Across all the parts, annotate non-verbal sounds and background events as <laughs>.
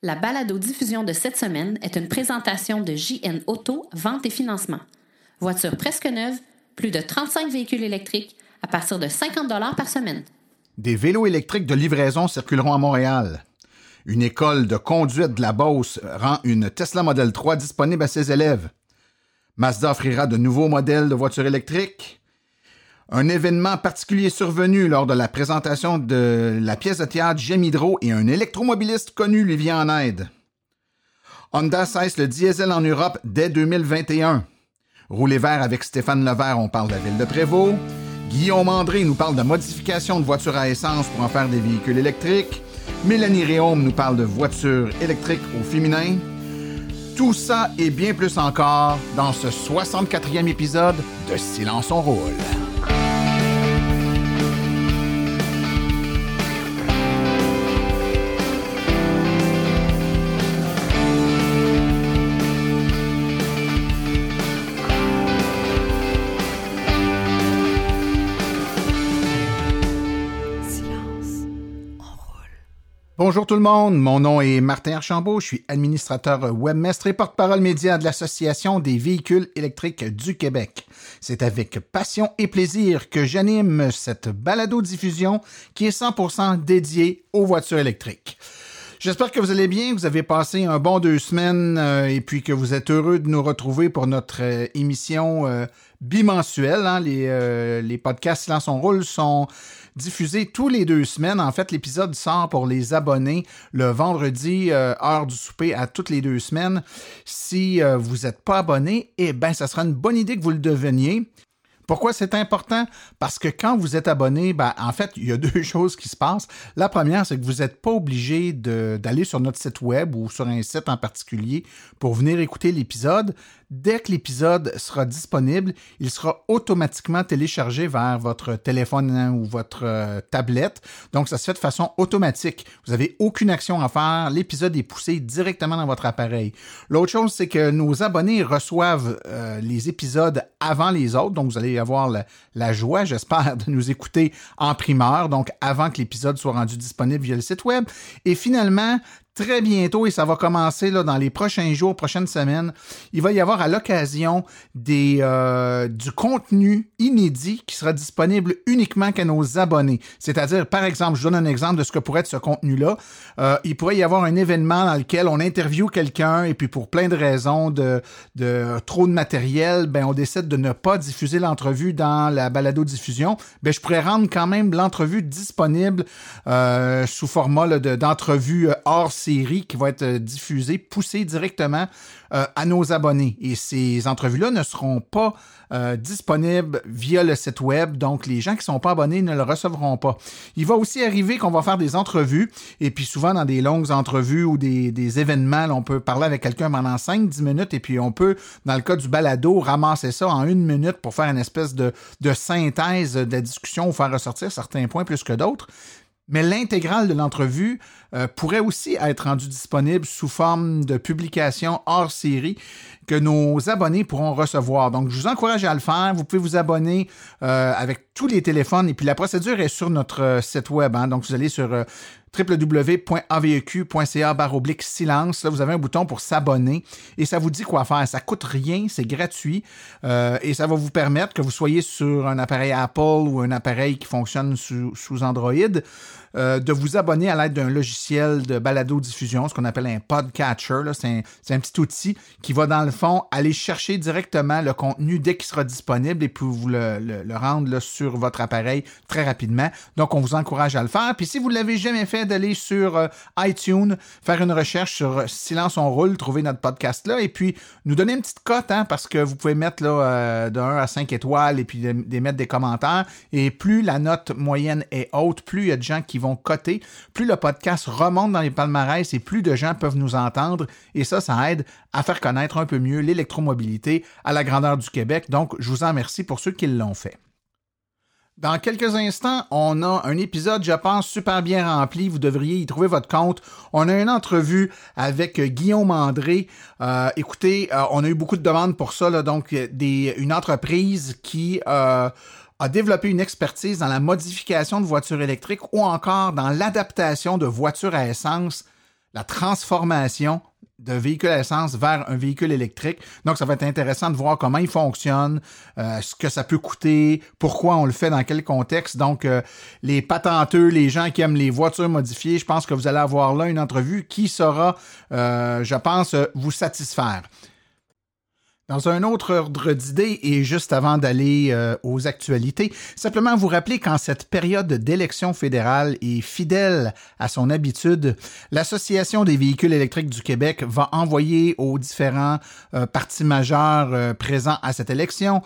La balado-diffusion de cette semaine est une présentation de JN Auto, vente et financement. Voiture presque neuve, plus de 35 véhicules électriques à partir de 50 par semaine. Des vélos électriques de livraison circuleront à Montréal. Une école de conduite de la Beauce rend une Tesla Model 3 disponible à ses élèves. Mazda offrira de nouveaux modèles de voitures électriques. Un événement particulier survenu lors de la présentation de la pièce de théâtre Hydro et un électromobiliste connu lui vient en aide. Honda cesse le diesel en Europe dès 2021. Rouler vert avec Stéphane Levert, on parle de la ville de Prévost. Guillaume André nous parle de modification de voitures à essence pour en faire des véhicules électriques. Mélanie Réaume nous parle de voitures électriques au féminin. Tout ça et bien plus encore dans ce 64e épisode de Silence on roule. Bonjour tout le monde, mon nom est Martin Archambault, je suis administrateur webmestre et porte-parole média de l'Association des véhicules électriques du Québec. C'est avec passion et plaisir que j'anime cette balado-diffusion qui est 100% dédiée aux voitures électriques. J'espère que vous allez bien, que vous avez passé un bon deux semaines euh, et puis que vous êtes heureux de nous retrouver pour notre euh, émission euh, bimensuelle. Hein. Les, les podcasts Silence on roule sont diffusé tous les deux semaines. En fait, l'épisode sort pour les abonnés le vendredi, euh, heure du souper, à toutes les deux semaines. Si euh, vous n'êtes pas abonné, eh bien, ça sera une bonne idée que vous le deveniez. Pourquoi c'est important? Parce que quand vous êtes abonné, ben, en fait, il y a <laughs> deux choses qui se passent. La première, c'est que vous n'êtes pas obligé d'aller sur notre site web ou sur un site en particulier pour venir écouter l'épisode. Dès que l'épisode sera disponible, il sera automatiquement téléchargé vers votre téléphone hein, ou votre euh, tablette. Donc, ça se fait de façon automatique. Vous n'avez aucune action à faire. L'épisode est poussé directement dans votre appareil. L'autre chose, c'est que nos abonnés reçoivent euh, les épisodes avant les autres. Donc, vous allez avoir la, la joie, <laughs> j'espère, de nous écouter en primeur, donc avant que l'épisode soit rendu disponible via le site web. Et finalement, très bientôt et ça va commencer là, dans les prochains jours, prochaines semaines. Il va y avoir à l'occasion des euh, du contenu inédit qui sera disponible uniquement qu'à nos abonnés. C'est-à-dire, par exemple, je donne un exemple de ce que pourrait être ce contenu-là. Euh, il pourrait y avoir un événement dans lequel on interviewe quelqu'un et puis pour plein de raisons de, de trop de matériel, ben on décide de ne pas diffuser l'entrevue dans la balado-diffusion. Ben je pourrais rendre quand même l'entrevue disponible euh, sous format d'entrevue hors qui va être euh, diffusée, poussée directement euh, à nos abonnés. Et ces entrevues-là ne seront pas euh, disponibles via le site web, donc les gens qui ne sont pas abonnés ne le recevront pas. Il va aussi arriver qu'on va faire des entrevues, et puis souvent dans des longues entrevues ou des, événements, on peut parler avec quelqu'un pendant 5-10 minutes, et puis on peut, dans le cas du balado, ramasser ça en une minute pour faire une espèce de synthèse de la discussion ou faire ressortir certains points plus que d'autres mais l'intégrale de l'entrevue euh, pourrait aussi être rendue disponible sous forme de publication hors série que nos abonnés pourront recevoir. Donc, je vous encourage à le faire. Vous pouvez vous abonner euh, avec tous les téléphones et puis la procédure est sur notre euh, site web. Hein. Donc, vous allez sur www.aveq.ca oblique silence. Là, vous avez un bouton pour s'abonner et ça vous dit quoi faire. Ça coûte rien, c'est gratuit et ça va vous permettre que vous soyez sur un appareil Apple ou un appareil qui fonctionne sous Android euh, de vous abonner à l'aide d'un logiciel de balado-diffusion, ce qu'on appelle un podcatcher. C'est un, petit outil qui va, dans le fond, aller chercher directement le contenu dès qu'il sera disponible et puis vous le, rendre sur votre appareil très rapidement. Donc, on vous encourage à le faire. Puis, si vous ne l'avez jamais fait, d'aller sur euh, iTunes, faire une recherche sur Silence on roule, trouver notre podcast là et puis nous donner une petite cote, hein, parce que vous pouvez mettre là, euh, de 1 à 5 étoiles et puis de, mettre des commentaires. Et plus la note moyenne est haute, plus il y a de gens qui vont coter, plus le podcast remonte dans les palmarès et plus de gens peuvent nous entendre. Et ça, ça aide à faire connaître un peu mieux l'électromobilité à la grandeur du Québec. Donc, je vous en remercie pour ceux qui l'ont fait. Dans quelques instants, on a un épisode, je pense, super bien rempli. Vous devriez y trouver votre compte. On a une entrevue avec Guillaume André. Euh, écoutez, euh, on a eu beaucoup de demandes pour ça. donc, des, une entreprise qui euh, a développé une expertise dans la modification de voitures électriques ou encore dans l'adaptation de voitures à essence la transformation de véhicule à essence vers un véhicule électrique. Donc, ça va être intéressant de voir comment il fonctionne, euh, ce que ça peut coûter, pourquoi on le fait, dans quel contexte. Donc, euh, les patenteux, les gens qui aiment les voitures modifiées, je pense que vous allez avoir là une entrevue qui saura, euh, je pense, vous satisfaire. Dans un autre ordre d'idées et juste avant d'aller euh, aux actualités, simplement vous rappeler qu'en cette période d'élection fédérale et fidèle à son habitude, l'Association des véhicules électriques du Québec va envoyer aux différents euh, partis majeurs euh, présents à cette élection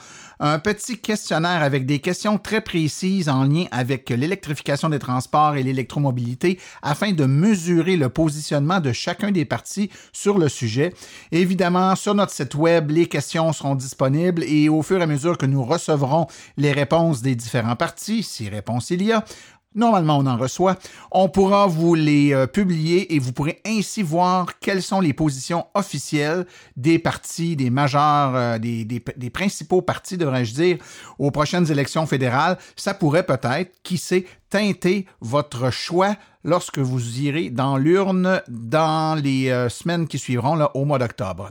un petit questionnaire avec des questions très précises en lien avec l'électrification des transports et l'électromobilité afin de mesurer le positionnement de chacun des partis sur le sujet. Évidemment, sur notre site web, les questions seront disponibles et au fur et à mesure que nous recevrons les réponses des différents partis, si réponse il y a, Normalement, on en reçoit. On pourra vous les euh, publier et vous pourrez ainsi voir quelles sont les positions officielles des partis, des majeurs, euh, des, des, principaux partis, devrais-je dire, aux prochaines élections fédérales. Ça pourrait peut-être, qui sait, teinter votre choix lorsque vous irez dans l'urne dans les euh, semaines qui suivront, au mois d'octobre.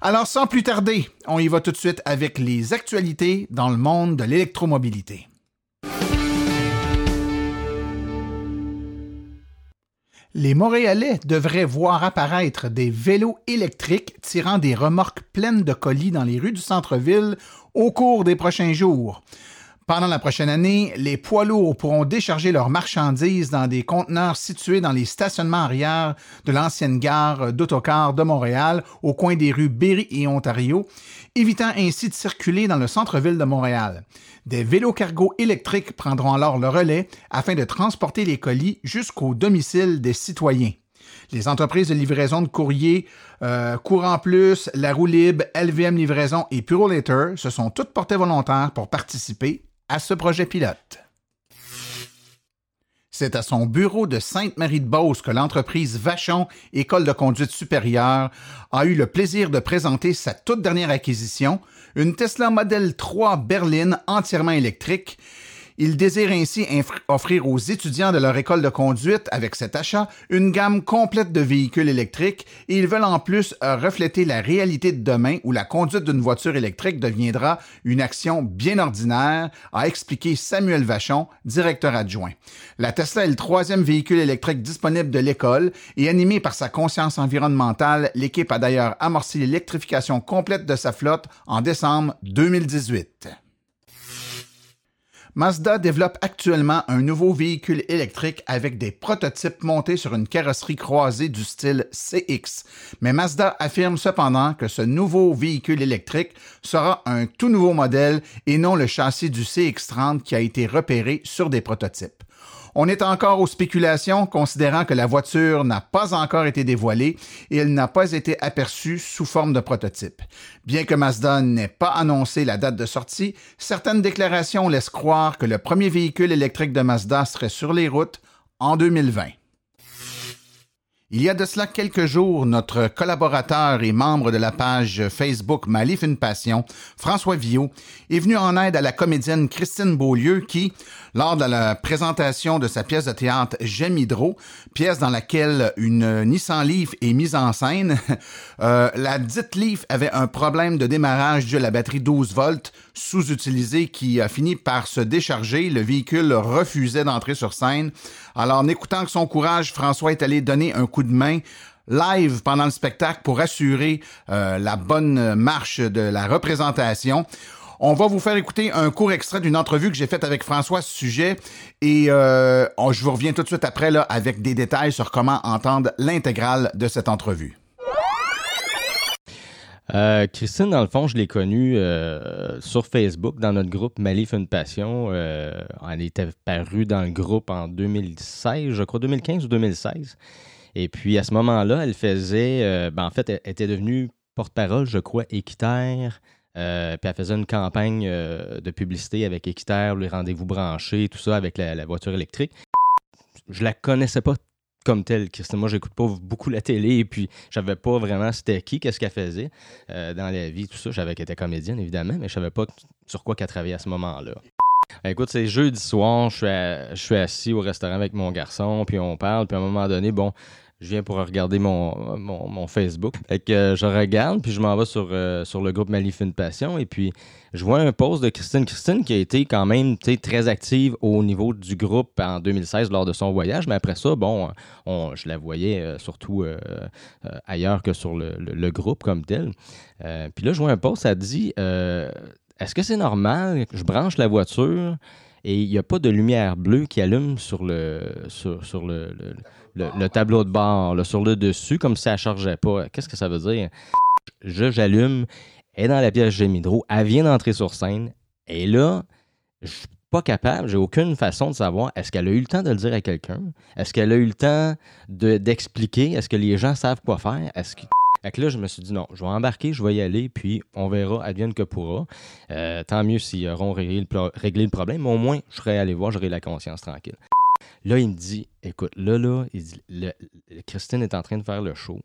Alors, sans plus tarder, on y va tout de suite avec les actualités dans le monde de l'électromobilité. Les Montréalais devraient voir apparaître des vélos électriques tirant des remorques pleines de colis dans les rues du centre-ville au cours des prochains jours. Pendant la prochaine année, les poids lourds pourront décharger leurs marchandises dans des conteneurs situés dans les stationnements arrière de l'ancienne gare d'autocar de Montréal, au coin des rues Berry et Ontario, évitant ainsi de circuler dans le centre-ville de Montréal. Des vélos cargo électriques prendront alors le relais afin de transporter les colis jusqu'au domicile des citoyens. Les entreprises de livraison de courrier euh, Courant Plus, La Roue Libre, LVM Livraison et Purolator se sont toutes portées volontaires pour participer à ce projet pilote. C'est à son bureau de Sainte-Marie-de-Beauce que l'entreprise Vachon École de conduite supérieure a eu le plaisir de présenter sa toute dernière acquisition, une Tesla Model 3 berline entièrement électrique ils désirent ainsi offrir aux étudiants de leur école de conduite, avec cet achat, une gamme complète de véhicules électriques et ils veulent en plus euh, refléter la réalité de demain où la conduite d'une voiture électrique deviendra une action bien ordinaire, a expliqué Samuel Vachon, directeur adjoint. La Tesla est le troisième véhicule électrique disponible de l'école et animé par sa conscience environnementale, l'équipe a d'ailleurs amorcé l'électrification complète de sa flotte en décembre 2018. Mazda développe actuellement un nouveau véhicule électrique avec des prototypes montés sur une carrosserie croisée du style CX. Mais Mazda affirme cependant que ce nouveau véhicule électrique sera un tout nouveau modèle et non le châssis du CX30 qui a été repéré sur des prototypes. On est encore aux spéculations, considérant que la voiture n'a pas encore été dévoilée et elle n'a pas été aperçue sous forme de prototype. Bien que Mazda n'ait pas annoncé la date de sortie, certaines déclarations laissent croire que le premier véhicule électrique de Mazda serait sur les routes en 2020. Il y a de cela quelques jours, notre collaborateur et membre de la page Facebook Malif une passion, François Viau, est venu en aide à la comédienne Christine Beaulieu qui, lors de la présentation de sa pièce de théâtre J'aime Hydro, pièce dans laquelle une Nissan Leaf est mise en scène, <laughs> euh, la dite Leaf avait un problème de démarrage dû à la batterie 12 volts sous-utilisée qui a fini par se décharger. Le véhicule refusait d'entrer sur scène. Alors, en écoutant son courage, François est allé donner un coup de main live pendant le spectacle pour assurer euh, la bonne marche de la représentation. On va vous faire écouter un court extrait d'une entrevue que j'ai faite avec François à ce sujet et euh, je vous reviens tout de suite après là, avec des détails sur comment entendre l'intégrale de cette entrevue. Euh, Christine, dans le fond, je l'ai connue euh, sur Facebook, dans notre groupe Malif une passion. Euh, elle était parue dans le groupe en 2016, je crois, 2015 ou 2016. Et puis, à ce moment-là, elle faisait, ben, en fait, elle était devenue porte-parole, je crois, équitaire. puis elle faisait une campagne de publicité avec Équiterre, les rendez-vous branchés, tout ça avec la, la voiture électrique. Je la connaissais pas comme tel. Moi, j'écoute pas beaucoup la télé et puis j'avais pas vraiment c'était qui, qu'est-ce qu'elle faisait euh, dans la vie, tout ça. J'avais qu'elle était comédienne, évidemment, mais je savais pas sur quoi qu'elle travaillait à ce moment-là. Écoute, c'est jeudi soir, je suis, je suis assis au restaurant avec mon garçon, puis on parle, puis à un moment donné, bon, je viens pour regarder mon, mon, Facebook. Fait que euh, je regarde, puis je m'en vais sur, euh, sur le groupe Malifine Passion, et puis je vois un post de Christine. Christine qui a été quand même très active au niveau du groupe en 2016 lors de son voyage, mais après ça, bon, on, je la voyais euh, surtout ailleurs que sur le, le, groupe comme tel. puis là, je vois un post, ça dit Est-ce que c'est normal que je branche la voiture et il n'y a pas de lumière bleue qui allume sur le, sur, sur le, tableau de bord, sur le dessus, comme si ça ne chargeait pas. Qu'est-ce que ça veut dire? Je, j'allume, elle est dans la pièce Gémidro, elle vient d'entrer sur scène, et là, je suis pas capable, j'ai aucune façon de savoir est-ce qu'elle a eu le temps de le dire à quelqu'un? Est-ce qu'elle a eu le temps d'expliquer? est-ce que les gens savent quoi faire? Est-ce que... là, je me suis dit non, je vais embarquer, je vais y aller, puis on verra, advienne que pourra. Euh, tant mieux s'ils auront le, réglé le problème, mais au moins, je serai allé voir, j'aurai la conscience tranquille. Là, il me dit écoute, là, là, Christine est en train de faire le show.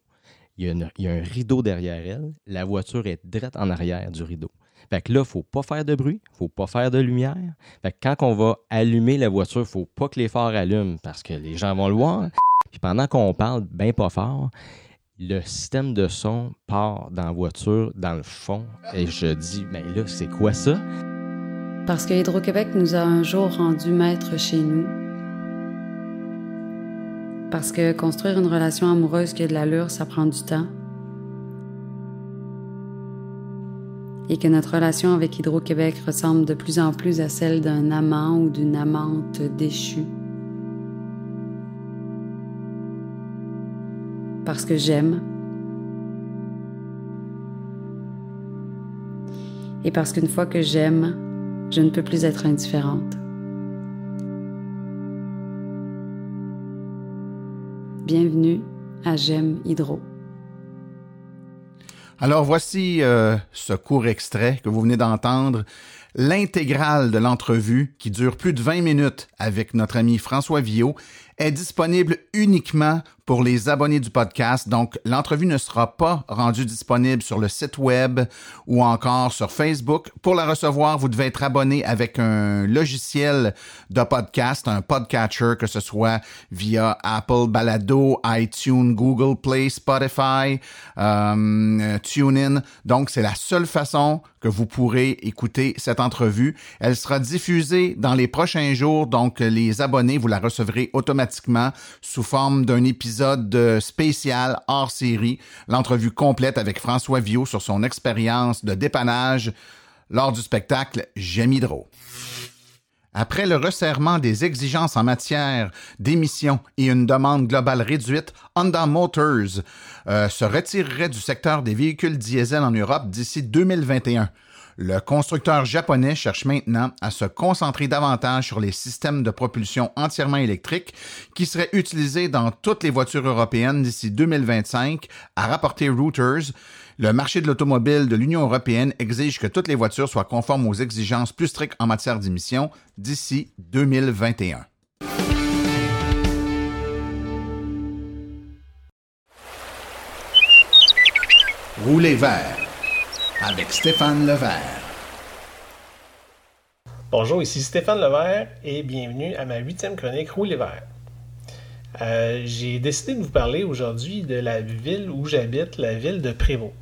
Il y, a un rideau derrière elle. La voiture est droite en arrière du rideau. Fait que là, il ne faut pas faire de bruit, il ne faut pas faire de lumière. Fait que quand on va allumer la voiture, il ne faut pas que les phares allument parce que les gens vont le voir. Puis pendant qu'on parle bien pas fort, le système de son part dans la voiture, dans le fond. Et je dis, mais là, c'est quoi ça? Parce que Hydro-Québec nous a un jour rendu maître chez nous parce que construire une relation amoureuse qui a de l'allure, ça prend du temps. Et que notre relation avec Hydro-Québec ressemble de plus en plus à celle d'un amant ou d'une amante déchue. Parce que j'aime. Et parce qu'une fois que j'aime, je ne peux plus être indifférente. Bienvenue à J'aime Hydro. Alors voici euh, ce court extrait que vous venez d'entendre, l'intégrale de l'entrevue qui dure plus de 20 minutes avec notre ami François Villot est disponible uniquement pour les abonnés du podcast. Donc, l'entrevue ne sera pas rendue disponible sur le site web ou encore sur Facebook. Pour la recevoir, vous devez être abonné avec un logiciel de podcast, un podcatcher, que ce soit via Apple Balado, iTunes, Google Play, Spotify, euh, TuneIn. Donc, c'est la seule façon que vous pourrez écouter cette entrevue. Elle sera diffusée dans les prochains jours. Donc, les abonnés, vous la recevrez automatiquement sous forme d'un épisode spécial hors série, l'entrevue complète avec François Viau sur son expérience de dépannage lors du spectacle Hydro. Après le resserrement des exigences en matière d'émissions et une demande globale réduite, Honda Motors euh, se retirerait du secteur des véhicules diesel en Europe d'ici 2021. Le constructeur japonais cherche maintenant à se concentrer davantage sur les systèmes de propulsion entièrement électriques qui seraient utilisés dans toutes les voitures européennes d'ici 2025, a rapporté Reuters. Le marché de l'automobile de l'Union européenne exige que toutes les voitures soient conformes aux exigences plus strictes en matière d'émissions d'ici 2021. Roulez vert avec Stéphane Levert. Bonjour, ici Stéphane Levert et bienvenue à ma huitième chronique Roule Vert. Euh, j'ai décidé de vous parler aujourd'hui de la ville où j'habite, la ville de Prévost.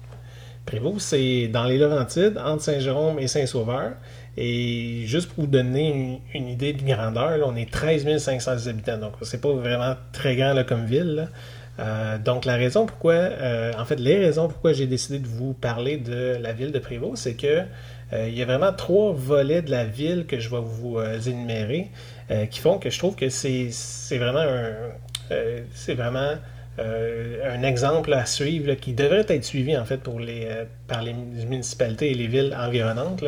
Prévost, c'est dans les Laurentides, entre Saint-Jérôme et Saint-Sauveur. Et juste pour vous donner une, idée de grandeur, on est 13 500 habitants. Donc, c'est pas vraiment très grand là, comme ville. Euh, donc, la raison pourquoi, euh, en fait, les raisons pourquoi j'ai décidé de vous parler de la ville de Prévost, c'est que euh, il y a vraiment trois volets de la ville que je vais vous énumérer qui font que je trouve que c'est vraiment un, c'est vraiment un exemple à suivre qui devrait être suivi en fait pour les, par les municipalités et les villes environnantes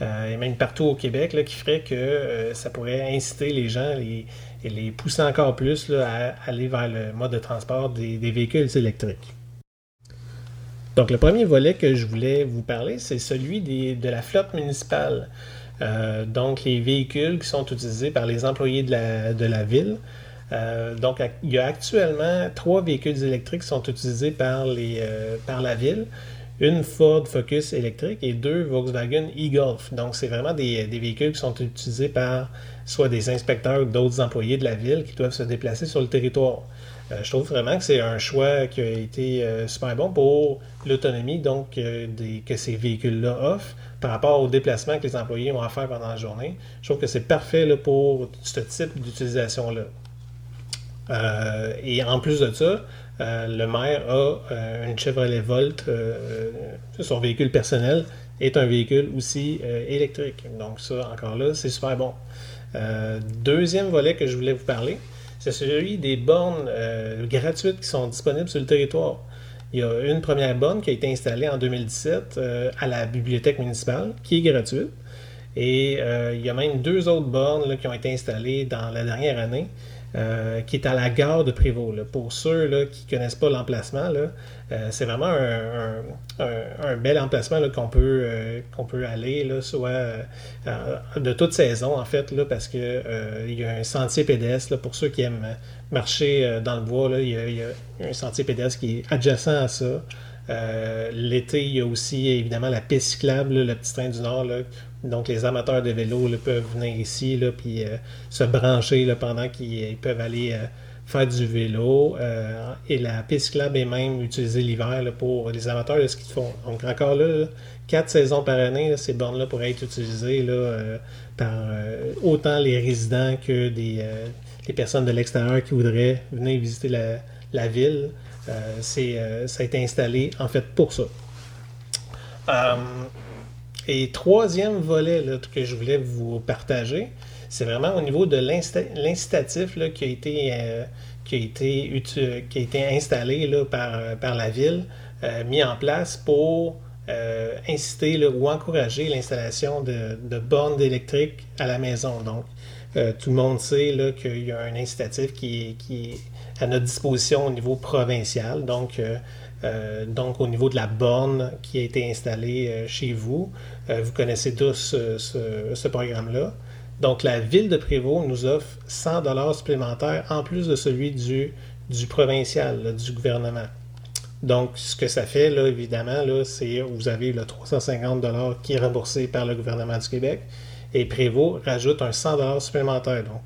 et même partout au Québec qui ferait que ça pourrait inciter les gens, les, et les pousser encore plus à aller vers le mode de transport des, véhicules électriques. Donc le premier volet que je voulais vous parler, c'est celui de la flotte municipale. Euh, donc les véhicules qui sont utilisés par les employés de la, ville. Euh, donc il y a actuellement trois véhicules électriques qui sont utilisés par, euh, par la ville une Ford Focus électrique et deux Volkswagen e-Golf. Donc, c'est vraiment des, véhicules qui sont utilisés par soit des inspecteurs ou d'autres employés de la ville qui doivent se déplacer sur le territoire. je trouve vraiment que c'est un choix qui a été super bon pour l'autonomie donc des, que ces véhicules-là offrent par rapport aux déplacements que les employés vont faire pendant la journée. Je trouve que c'est parfait pour ce type d'utilisation-là. et en plus de ça, le maire a une Chevrolet Volt, son véhicule personnel, est un véhicule aussi euh, électrique. Donc ça, encore là, c'est super bon. Euh, deuxième volet que je voulais vous parler, c'est celui des bornes euh, gratuites qui sont disponibles sur le territoire. Il y a une première borne qui a été installée en 2017 à la bibliothèque municipale, qui est gratuite. Et il y a même deux autres bornes qui ont été installées dans la dernière année, qui est à la gare de Prévost. Pour ceux qui ne connaissent pas l'emplacement, euh, c'est vraiment un, bel emplacement qu'on peut, euh, peut aller, soit euh, de toute saison, en fait, parce qu'il il y a un sentier pédestre pour ceux qui aiment marcher dans le bois. Il, y a, un sentier pédestre qui est adjacent à ça. L'été, il y a aussi évidemment la piste cyclable, le petit train du Nord. donc, les amateurs de vélo peuvent venir ici là, puis se brancher pendant qu'ils peuvent aller faire du vélo. Euh, et la piste club est même utilisée l'hiver pour les amateurs de ski de fond. Donc encore là, quatre saisons par année, ces bornes-là pourraient être utilisées euh, par euh, autant les résidents que des, personnes de l'extérieur qui voudraient venir visiter la, ville. C'est, ça a été installé en fait pour ça. et troisième volet que je voulais vous partager, c'est vraiment au niveau de l'incitatif qui a été euh, qui qui a été installé par, la ville, euh, mis en place pour euh, inciter ou encourager l'installation de, de, bornes électriques à la maison. Donc, tout le monde sait qu'il y a un incitatif qui, qui, est à notre disposition au niveau provincial. Donc, donc, au niveau de la borne qui a été installée chez vous, vous connaissez tous ce, programme-là. Donc, la ville de Prévost nous offre 100 dollars supplémentaires en plus de celui du, du provincial, du gouvernement. Donc, ce que ça fait, là, évidemment, là, c'est vous avez le 350 dollars qui est remboursé par le gouvernement du Québec et Prévost rajoute un 100 dollars supplémentaire. Donc.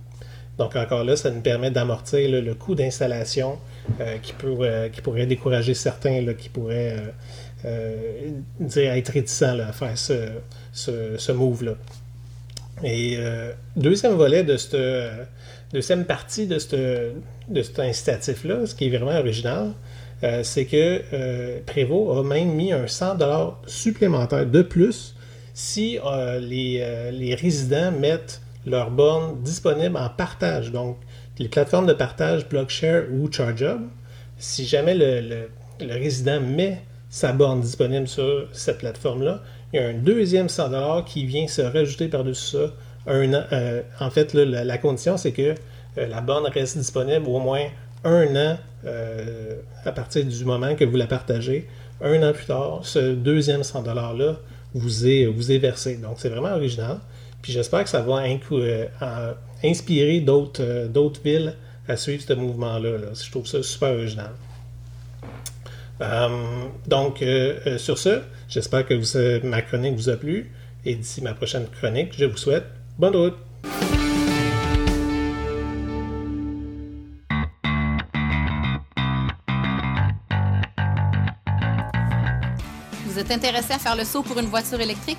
Donc, encore là, ça nous permet d'amortir le coût d'installation euh, qui, pourrait, qui pourrait décourager certains qui pourraient euh, euh, dire être réticents à faire ce, ce, move-là. Et euh, deuxième volet de cette deuxième partie de, de cet incitatif-là, ce qui est vraiment original, euh, c'est que euh, Prévost a même mis un 100 supplémentaire de plus si les, résidents mettent leurs bornes disponibles en partage. Donc, les plateformes de partage Blockshare ou ChargeUp, si jamais le, le résident met sa borne disponible sur cette plateforme-là, il y a un deuxième 100 qui vient se rajouter par-dessus ça. Un euh, en fait, la, condition, c'est que euh, la borne reste disponible au moins un an euh, à partir du moment que vous la partagez. Un an plus tard, ce deuxième 100 $-là vous est, vous est versé. Donc, c'est vraiment original. Puis j'espère que ça va inspirer d'autres, d'autres villes à suivre ce mouvement-là. Je trouve ça super original. donc, sur ce, J'espère que ma chronique vous a plu. Et d'ici ma prochaine chronique, je vous souhaite bonne route. Vous êtes intéressé à faire le saut pour une voiture électrique?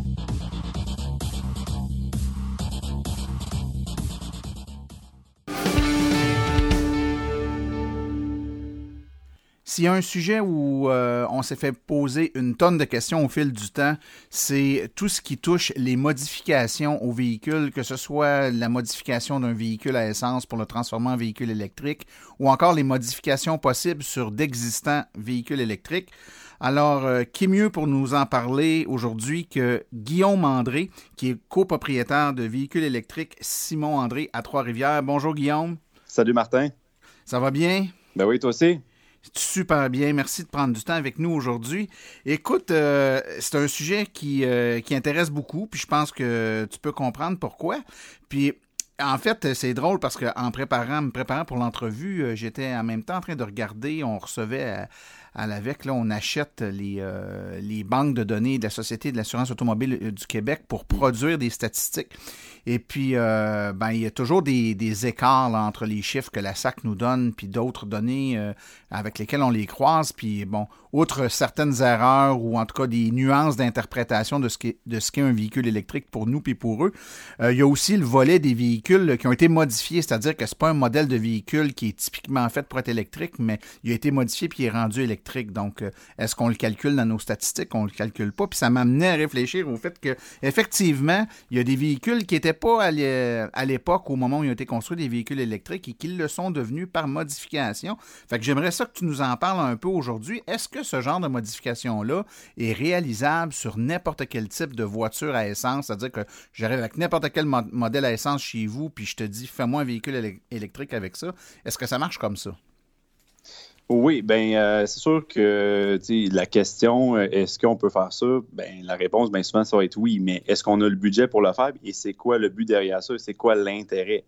S'il y a un sujet où euh, on s'est fait poser une tonne de questions au fil du temps, c'est tout ce qui touche les modifications au véhicule, que ce soit la modification d'un véhicule à essence pour le transformer en véhicule électrique ou encore les modifications possibles sur d'existants véhicules électriques. Alors, euh, qui est mieux pour nous en parler aujourd'hui que Guillaume André, qui est copropriétaire de véhicules électriques Simon André à Trois-Rivières. Bonjour Guillaume. Salut Martin. Ça va bien? Ben oui, toi aussi. Super bien. Merci de prendre du temps avec nous aujourd'hui. Écoute, euh, c'est un sujet qui, euh, qui intéresse beaucoup, puis je pense que tu peux comprendre pourquoi. Puis en fait, c'est drôle parce qu'en préparant, me préparant pour l'entrevue, euh, j'étais en même temps en train de regarder, on recevait à l'AVEC, là, on achète les, les banques de données de la Société de l'assurance automobile du Québec pour produire des statistiques. Et puis, ben, il y a toujours des, des écarts entre les chiffres que la SAC nous donne, puis d'autres données avec lesquelles on les croise. Puis, bon, outre certaines erreurs ou en tout cas des nuances d'interprétation de ce qu'est un véhicule électrique pour nous puis pour eux, il y a aussi le volet des véhicules qui ont été modifiés, c'est-à-dire que c'est pas un modèle de véhicule qui est typiquement fait pour être électrique, mais il a été modifié puis il est rendu électrique donc, euh, est-ce qu'on le calcule dans nos statistiques? On le calcule pas. Puis ça m'amenait à réfléchir au fait que, effectivement, il y a des véhicules qui n'étaient pas à l'époque, au moment où ils ont été construits, des véhicules électriques et qui le sont devenus par modification. Fait que j'aimerais que tu nous en parles un peu aujourd'hui. Est-ce que ce genre de modification-là est réalisable sur n'importe quel type de voiture à essence? C'est-à-dire que j'arrive avec n'importe quel modèle à essence chez vous, puis je te dis, fais-moi un véhicule électrique avec ça. Est-ce que ça marche comme ça? Oui, ben euh, c'est sûr que la question euh, est-ce qu'on peut faire ça? Ben la réponse, bien souvent, ça va être oui, mais est-ce qu'on a le budget pour le faire? Et c'est quoi le but derrière ça? C'est quoi l'intérêt?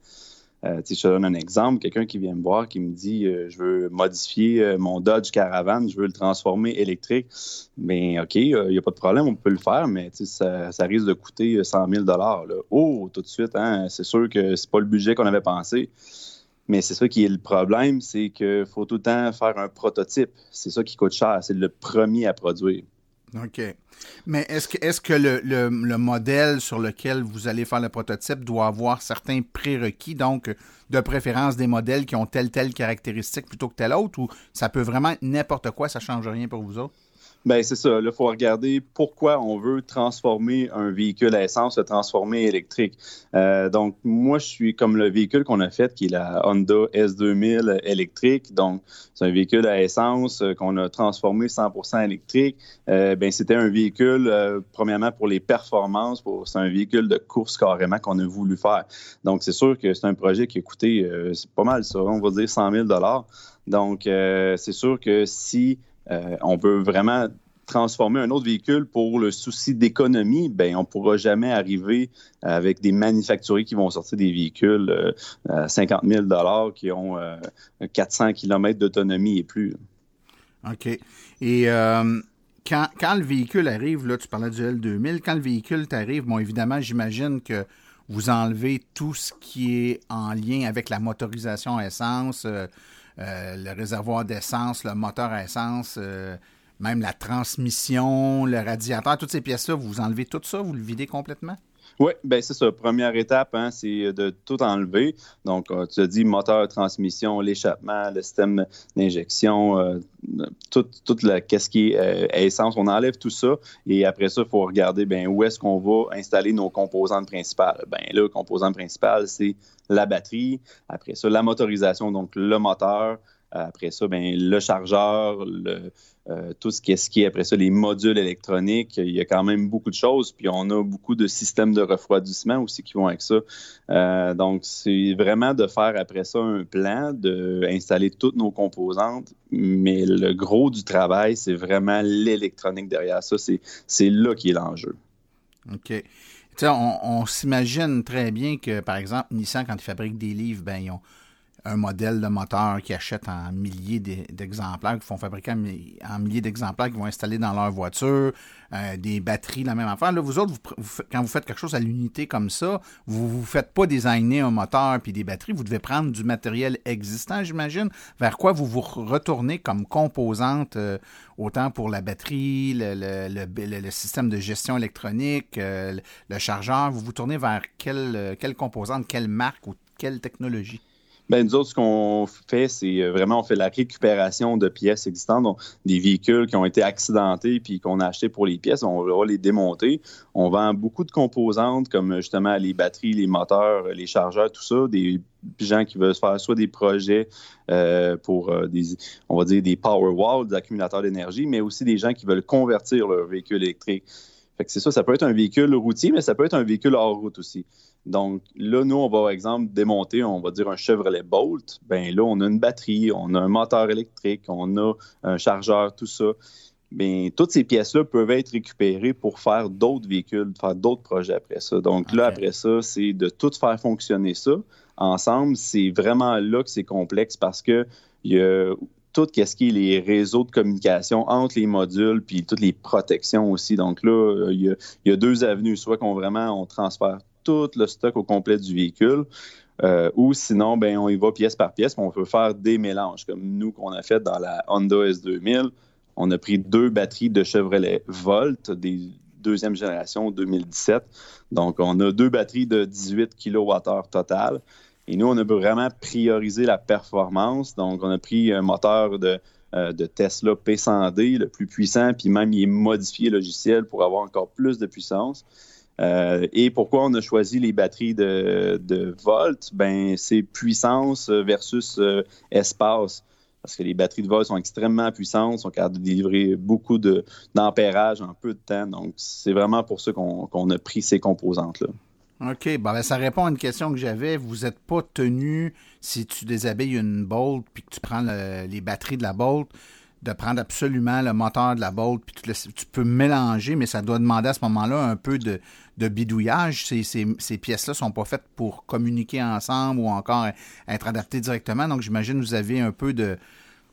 Euh, je te donne un exemple, quelqu'un qui vient me voir, qui me dit je veux modifier mon Dodge Caravan, je veux le transformer électrique. Bien, OK, il n'y a pas de problème, on peut le faire, mais ça, ça risque de coûter 100 000 là. Oh, tout de suite, hein, c'est sûr que c'est pas le budget qu'on avait pensé. Mais c'est ça qui est le problème, c'est qu'il faut tout le temps faire un prototype. C'est ça qui coûte cher. C'est le premier à produire. OK. Mais est-ce que, est que le, modèle sur lequel vous allez faire le prototype doit avoir certains prérequis, donc de préférence des modèles qui ont telle, telle caractéristique plutôt que telle autre, ou ça peut vraiment être n'importe quoi, ça ne change rien pour vous autres? Ben c'est ça. Là, il faut regarder pourquoi on veut transformer un véhicule à essence, le transformer électrique. Euh, donc, moi, je suis comme le véhicule qu'on a fait, qui est la Honda S2000 électrique. Donc, c'est un véhicule à essence euh, qu'on a transformé 100% électrique. Euh, ben, c'était un véhicule, euh, premièrement, pour les performances. C'est un véhicule de course carrément qu'on a voulu faire. Donc, c'est sûr que c'est un projet qui a coûté, c'est pas mal ça, on va dire 100 000 Donc, c'est sûr que si euh, on veut vraiment transformer un autre véhicule pour le souci d'économie, ben on pourra jamais arriver avec des manufacturiers qui vont sortir des véhicules euh, à 50 000 dollars qui ont 400 euh, km d'autonomie et plus. OK. Et quand, le véhicule arrive, là, tu parlais du L2000, quand le véhicule t'arrive, bon, évidemment, j'imagine que vous enlevez tout ce qui est en lien avec la motorisation essence, le réservoir d'essence, le moteur à essence, euh, même la transmission, le radiateur, toutes ces pièces-là, vous enlevez tout ça, vous le videz complètement? Oui, ben c'est ça. Première étape, hein, c'est de tout enlever. Donc, euh, tu as dit moteur, transmission, l'échappement, le système d'injection, tout, la, qu'est-ce qui est essence. On enlève tout ça et après ça, il faut regarder ben, où est-ce qu'on va installer nos composantes principales. Ben là, le composant principal, c'est la batterie, après ça, la motorisation, donc le moteur, après ça, ben, le chargeur, le, euh, tout ce qui, est, après ça, les modules électroniques. Il y a quand même beaucoup de choses. Puis on a beaucoup de systèmes de refroidissement aussi qui vont avec ça. Euh, donc, c'est vraiment de faire après ça un plan, d'installer toutes nos composantes. Mais le gros du travail, c'est vraiment l'électronique derrière ça. C'est là qui est l'enjeu. OK on, on s'imagine très bien que, par exemple, Nissan, quand ils fabriquent des livres, ben, ils ont un modèle de moteur qui achètent en milliers d'exemplaires, qui font fabriquer en milliers d'exemplaires, qui vont installer dans leur voiture, euh, des batteries, la même affaire. Là, vous autres, quand vous faites quelque chose à l'unité comme ça, vous ne faites pas designer un moteur puis des batteries, vous devez prendre du matériel existant, j'imagine, vers quoi vous vous retournez comme composante, euh, autant pour la batterie, le, système de gestion électronique, euh, le chargeur, vous vous tournez vers quelle, quelle composante, quelle marque ou quelle technologie? Ben, nous autres, ce qu'on fait, c'est euh, vraiment, on fait la récupération de pièces existantes, donc des véhicules qui ont été accidentés puis qu'on a achetés pour les pièces, on va les démonter. On vend beaucoup de composantes comme justement les batteries, les moteurs, les chargeurs, tout ça, des gens qui veulent faire soit des projets euh, pour euh, des, on va dire des power walls, des accumulateurs d'énergie, mais aussi des gens qui veulent convertir leur véhicule électrique. C'est ça, ça peut être un véhicule routier, mais ça peut être un véhicule hors route aussi. Donc là, nous, on va par exemple démonter, on va dire un Chevrolet Bolt. Ben là, on a une batterie, on a un moteur électrique, on a un chargeur, tout ça. Bien, toutes ces pièces-là peuvent être récupérées pour faire d'autres véhicules, faire d'autres projets après ça. Donc là, après ça, c'est de tout faire fonctionner ça ensemble. C'est vraiment là que c'est complexe parce que il y a tout ce qui est les réseaux de communication entre les modules, puis toutes les protections aussi. Donc là, il y a, deux avenues. Soit qu'on vraiment on transfère tout le stock au complet du véhicule, euh, ou sinon, ben, on y va pièce par pièce, on peut faire des mélanges, comme nous qu'on a fait dans la Honda S2000. On a pris deux batteries de Chevrolet Volt, des deuxième génération 2017. Donc, on a deux batteries de 18 kWh total. Et nous, on a vraiment priorisé la performance. Donc, on a pris un moteur de, euh, Tesla P100D, le plus puissant, puis même il est modifié logiciel pour avoir encore plus de puissance. Euh, et pourquoi on a choisi les batteries de, de Volt? Ben, c'est puissance versus euh, espace. Parce que les batteries de Volt sont extrêmement puissantes, sont capables de délivrer beaucoup d'ampérage en peu de temps. Donc, c'est vraiment pour ça qu'on a pris ces composantes-là. OK. Ben, ça répond à une question que j'avais. Vous n'êtes pas tenu, si tu déshabilles une Bolt puis que tu prends les batteries de la Bolt, de prendre absolument le moteur de la Bolt, puis tu, peux mélanger, mais ça doit demander à ce moment-là un peu de, bidouillage. Ces, ces, pièces-là sont pas faites pour communiquer ensemble ou encore être adaptées directement. Donc, j'imagine que vous avez un peu de,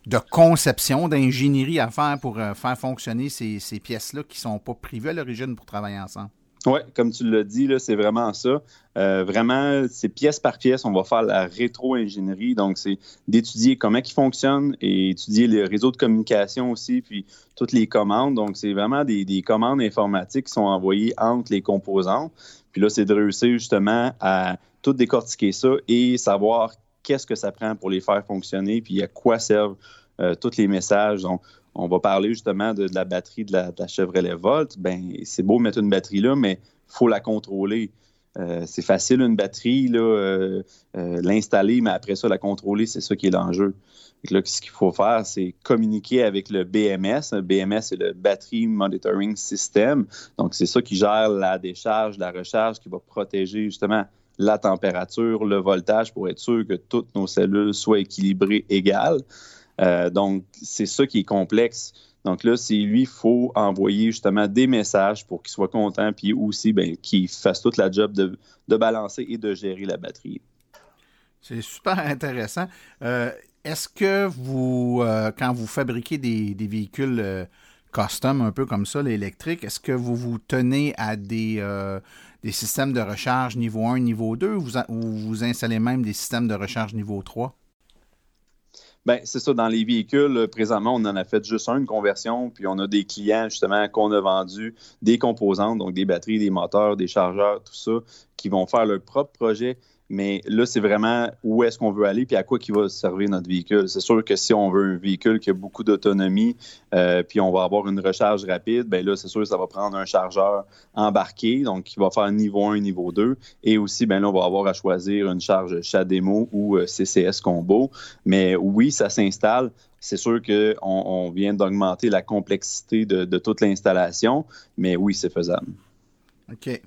de conception, d'ingénierie à faire pour euh, faire fonctionner ces, ces pièces-là qui sont pas prévues à l'origine pour travailler ensemble. Oui, comme tu l'as dit, c'est vraiment ça. Euh, vraiment, c'est pièce par pièce, on va faire la rétro-ingénierie. Donc, c'est d'étudier comment ils fonctionnent et étudier les réseaux de communication aussi, puis toutes les commandes. Donc, c'est vraiment des, commandes informatiques qui sont envoyées entre les composants. Puis là, c'est de réussir justement à tout décortiquer ça et savoir qu'est-ce que ça prend pour les faire fonctionner, puis à quoi servent euh, tous les messages. Donc, on va parler justement de, la batterie de la, Chevrolet Volt. Ben, c'est beau mettre une batterie là, mais il faut la contrôler. Euh, c'est facile une batterie, euh, euh, l'installer, mais après ça, la contrôler, c'est ça qui est l'enjeu. Là, ce qu'il faut faire, c'est communiquer avec le BMS. Le BMS, c'est le Battery Monitoring System. Donc, c'est ça qui gère la décharge, la recharge, qui va protéger justement la température, le voltage pour être sûr que toutes nos cellules soient équilibrées égales. Euh, donc, c'est ça qui est complexe. Donc là, c'est lui, il faut envoyer justement des messages pour qu'il soit content, puis aussi ben, qu'il fasse toute la job de, balancer et de gérer la batterie. C'est super intéressant. Euh, est-ce que vous, euh, quand vous fabriquez des, véhicules custom, un peu comme ça, l'électrique, est-ce que vous vous tenez à des, des systèmes de recharge niveau 1, niveau 2, ou vous installez même des systèmes de recharge niveau 3? Bien, c'est ça. Dans les véhicules, euh, présentement, on en a fait juste une conversion, puis on a des clients, justement, qu'on a vendu des composantes, donc des batteries, des moteurs, des chargeurs, tout ça, qui vont faire leur propre projet mais là, c'est vraiment où est-ce qu'on veut aller puis à quoi va servir notre véhicule. C'est sûr que si on veut un véhicule qui a beaucoup d'autonomie, euh, puis on va avoir une recharge rapide, ben là, c'est sûr que ça va prendre un chargeur embarqué, donc qui va faire niveau 1, niveau 2. Et aussi, ben là, on va avoir à choisir une charge CHAdeMO ou euh, CCS Combo. Mais oui, ça s'installe. C'est sûr qu'on on vient d'augmenter la complexité de toute l'installation, mais oui, c'est faisable. OK.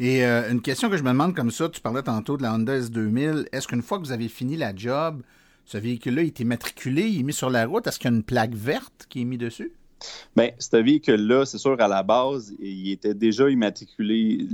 Et euh, une question que je me demande comme ça, tu parlais tantôt de la Honda S2000. Est-ce qu'une fois que vous avez fini la job, ce véhicule-là, est immatriculé, il est mis sur la route? Est-ce qu'il y a une plaque verte qui est mise dessus? Bien, ce véhicule-là, c'est sûr, à la base, il était déjà immatriculé.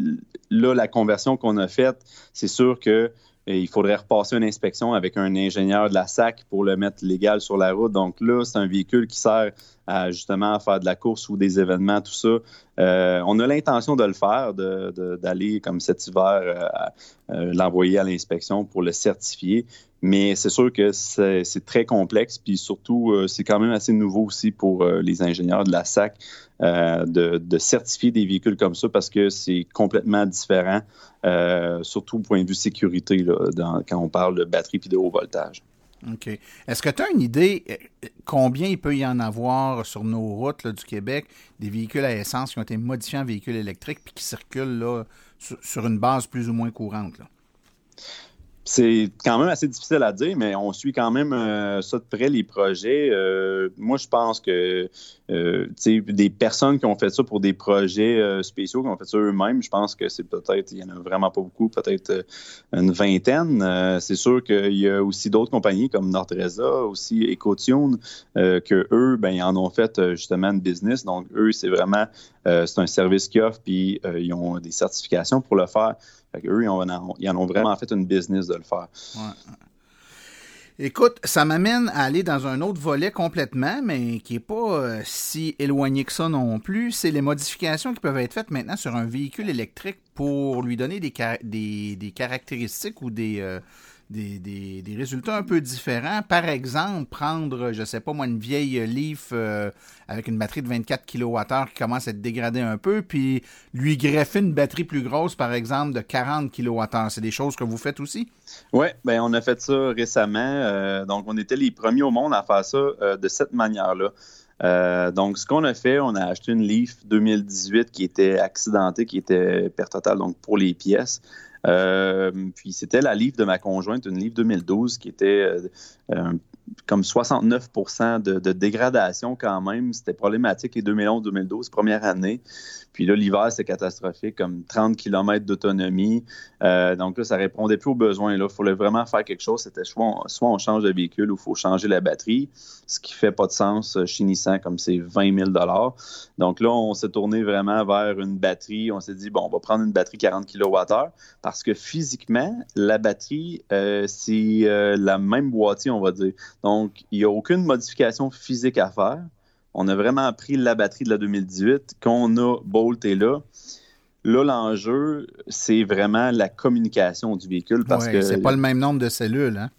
Là, la conversion qu'on a faite, c'est sûr que il faudrait repasser une inspection avec un ingénieur de la SAC pour le mettre légal sur la route. Donc là, c'est un véhicule qui sert à justement faire de la course ou des événements, tout ça. on a l'intention de le faire, d'aller comme cet hiver l'envoyer à l'inspection pour le certifier. Mais c'est sûr que c'est très complexe, puis surtout, euh, c'est quand même assez nouveau aussi pour euh, les ingénieurs de la SAC euh, de, certifier des véhicules comme ça parce que c'est complètement différent, surtout au point de vue sécurité, quand on parle de batterie et de haut voltage. OK. Est-ce que tu as une idée combien il peut y en avoir sur nos routes du Québec, des véhicules à essence qui ont été modifiés en véhicules électriques puis qui circulent là, sur, une base plus ou moins courante? Là? C'est quand même assez difficile à dire, mais on suit quand même euh, ça de près, les projets. Euh, moi, je pense que euh, des personnes qui ont fait ça pour des projets spéciaux, qui ont fait ça eux-mêmes, je pense que c'est peut-être, il n'y en a vraiment pas beaucoup, peut-être une vingtaine. c'est sûr qu'il y a aussi d'autres compagnies comme Nordreza, aussi EcoTune, que eux, ben, ils en ont fait justement une business. Donc, eux, c'est vraiment, c'est un service qu'ils offrent, puis ils ont des certifications pour le faire. Ils, en ont vraiment fait une business de le faire. Écoute, ça m'amène à aller dans un autre volet complètement, mais qui n'est pas euh, si éloigné que ça non plus. C'est les modifications qui peuvent être faites maintenant sur un véhicule électrique pour lui donner des, des, caractéristiques ou des, euh, des, résultats un peu différents. Par exemple, prendre, je sais pas moi, une vieille Leaf euh, avec une batterie de 24 kWh qui commence à être dégradée un peu, puis lui greffer une batterie plus grosse, par exemple, de 40 kWh. C'est des choses que vous faites aussi? Oui, ben on a fait ça récemment. Euh, donc, on était les premiers au monde à faire ça euh, de cette manière-là. donc, ce qu'on a fait, on a acheté une Leaf 2018 qui était accidentée, qui était perte totale, donc pour les pièces. Euh, puis c'était la livre de ma conjointe, une livre 2012 qui était euh, comme 69 de, de, dégradation quand même. C'était problématique les 2011-2012, première année. Puis là, l'hiver, c'est catastrophique, comme 30 km d'autonomie. Euh, donc là, ça répondait plus aux besoins. Il fallait vraiment faire quelque chose. C'était soit, soit on, change de véhicule ou il faut changer la batterie, ce qui fait pas de sens chez Nissan, comme c'est 20 000 Donc là, on s'est tourné vraiment vers une batterie. On s'est dit, bon, on va prendre une batterie 40 kWh parce que physiquement, la batterie, euh, c'est euh, la même boîtier, on va dire. Donc, il n'y a aucune modification physique à faire. On a vraiment pris la batterie de la 2018 qu'on a bolté là. Là, l'enjeu, c'est vraiment la communication du véhicule parce que c'est pas le même nombre de cellules, hein?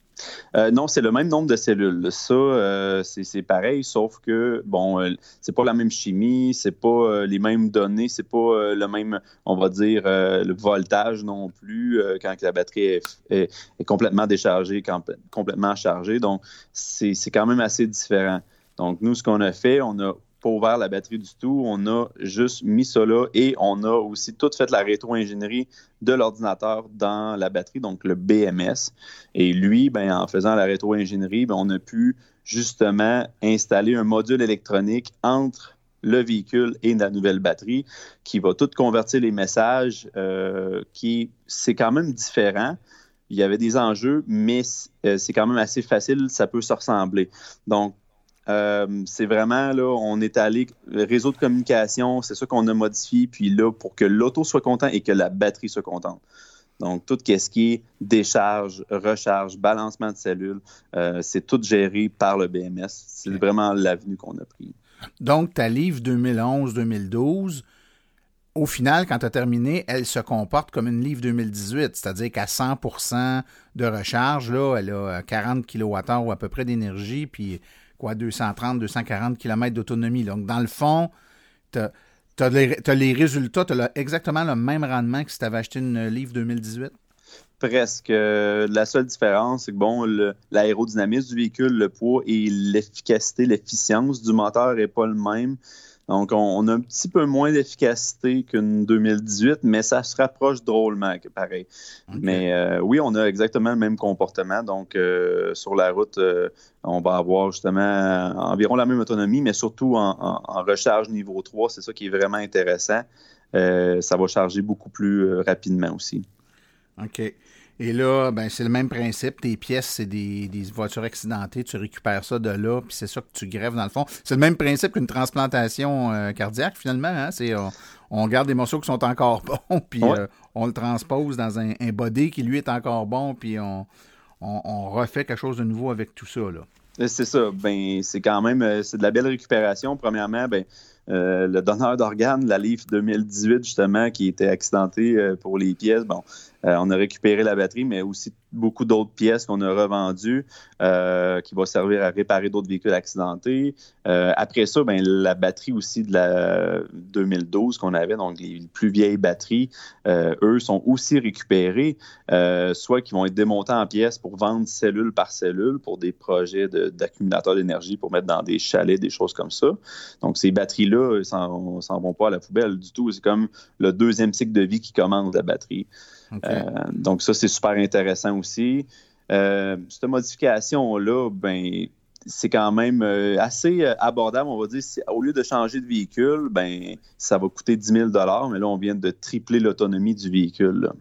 Euh, non, c'est le même nombre de cellules. Ça, euh, c'est pareil, sauf que bon, euh, c'est pas la même chimie, c'est pas les mêmes données, c'est pas le même, on va dire, le voltage non plus quand la batterie est, complètement déchargée, complètement chargée. Donc, c'est quand même assez différent. Donc, nous, ce qu'on a fait, on n'a pas ouvert la batterie du tout. On a juste mis ça et on a aussi tout fait la rétro-ingénierie de l'ordinateur dans la batterie, donc le BMS. Et lui, ben, en faisant la rétro-ingénierie, ben, on a pu justement installer un module électronique entre le véhicule et la nouvelle batterie qui va tout convertir les messages, euh, qui c'est quand même différent il y avait des enjeux, mais euh, c'est quand même assez facile, ça peut se ressembler. Donc, euh, c'est vraiment, là, on est allé, le réseau de communication, c'est ça qu'on a modifié, puis là, pour que l'auto soit content et que la batterie soit contente. Donc, tout ce qui est décharge, recharge, balancement de cellules, euh, c'est tout géré par le BMS. C'est vraiment l'avenue qu'on a pris. Donc, ta livre 2011-2012, au final, quand tu as terminé, elle se comporte comme une livre 2018, c'est-à-dire qu'à 100% de recharge, là, elle a 40 kWh ou à peu près d'énergie, puis quoi, 230, 240 km d'autonomie. Donc, dans le fond, tu as, les résultats, tu as exactement le même rendement que si tu avais acheté une livre 2018? Presque. La seule différence, c'est que bon, l'aérodynamisme du véhicule, le poids et l'efficacité, l'efficience du moteur n'est pas le même. Donc, on, a un petit peu moins d'efficacité qu'une 2018, mais ça se rapproche drôlement, pareil. Mais euh, oui, on a exactement le même comportement. Donc, euh, sur la route, euh, on va avoir justement environ la même autonomie, mais surtout en, recharge niveau 3. C'est ça qui est vraiment intéressant. ça va charger beaucoup plus rapidement aussi. OK. Et là, ben, c'est le même principe. Tes pièces, c'est des, voitures accidentées. Tu récupères ça de là, puis c'est ça que tu grèves dans le fond. C'est le même principe qu'une transplantation euh, cardiaque, finalement. Hein? C'est, on, garde des morceaux qui sont encore <laughs> bons, puis euh, on le transpose dans un, body qui, lui, est encore bon, puis on, on, refait quelque chose de nouveau avec tout ça. Là. C'est ça. Ben, c'est quand même c'est de la belle récupération. Premièrement, ben, le donneur d'organes, la Leaf 2018, justement, qui était accidenté pour les pièces, bon, on a récupéré la batterie, mais aussi beaucoup d'autres pièces qu'on a revendues euh, qui vont servir à réparer d'autres véhicules accidentés. Euh, après ça, ben, la batterie aussi de la 2012 qu'on avait, donc les plus vieilles batteries, euh, eux sont aussi récupérés, soit qui vont être démontés en pièces pour vendre cellule par cellule pour des projets d'accumulateurs d'énergie pour mettre dans des chalets, des choses comme ça. Donc ces batteries-là, s'en vont pas à la poubelle du tout. C'est comme le deuxième cycle de vie qui commence la batterie. Donc ça, c'est super intéressant aussi. Euh, cette modification-là, ben, c'est quand même euh, assez euh, abordable, on va dire. Au lieu de changer de véhicule, ben, ça va coûter 10 000 mais là, on vient de tripler l'autonomie du véhicule.